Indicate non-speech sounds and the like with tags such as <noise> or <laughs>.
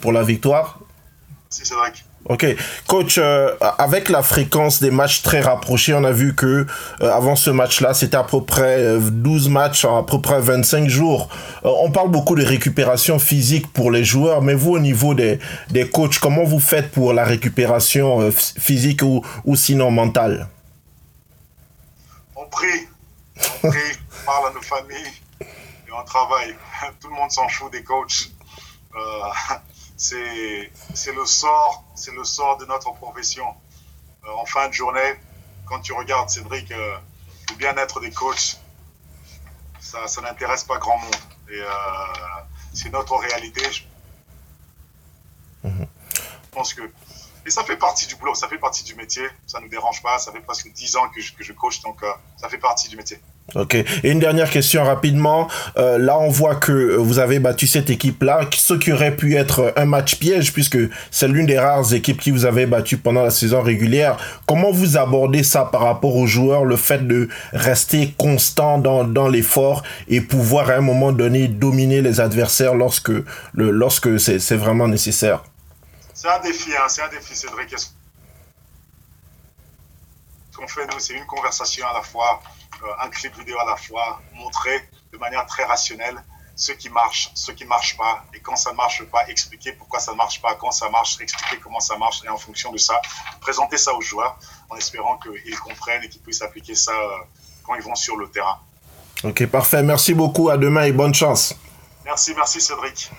pour la victoire. C'est Cédric. Ok, coach, euh, avec la fréquence des matchs très rapprochés, on a vu que euh, avant ce match-là, c'était à peu près 12 euh, matchs à peu près 25 jours. on parle beaucoup de récupération physique pour les joueurs, mais vous au niveau des, des coachs, comment vous faites pour la récupération physique ou, ou sinon mentale? On prie, on prie, on parle à nos familles et on travaille. <laughs> Tout le monde s'en fout des coachs c'est le sort, c'est le sort de notre profession. Euh, en fin de journée, quand tu regardes Cédric, euh, le bien-être des coachs, ça, ça n'intéresse pas grand monde. Et euh, c'est notre réalité. Mhm. Je pense que et ça fait partie du boulot, ça fait partie du métier, ça ne nous dérange pas, ça fait presque 10 ans que je, que je coach, donc ça fait partie du métier. Ok. Et une dernière question rapidement. Euh, là, on voit que vous avez battu cette équipe-là, ce qui aurait pu être un match piège, puisque c'est l'une des rares équipes qui vous avez battu pendant la saison régulière. Comment vous abordez ça par rapport aux joueurs, le fait de rester constant dans, dans l'effort et pouvoir à un moment donné dominer les adversaires lorsque, le, lorsque c'est vraiment nécessaire? C'est un défi, hein, c'est un défi, Cédric. Ce qu'on fait, nous, c'est une conversation à la fois un clip vidéo à la fois, montrer de manière très rationnelle ce qui marche, ce qui marche pas, et quand ça ne marche pas, expliquer pourquoi ça ne marche pas, quand ça marche, expliquer comment ça marche, et en fonction de ça, présenter ça aux joueurs, en espérant qu'ils comprennent et qu'ils puissent appliquer ça euh, quand ils vont sur le terrain. Ok, parfait. Merci beaucoup. À demain et bonne chance. Merci, merci Cédric.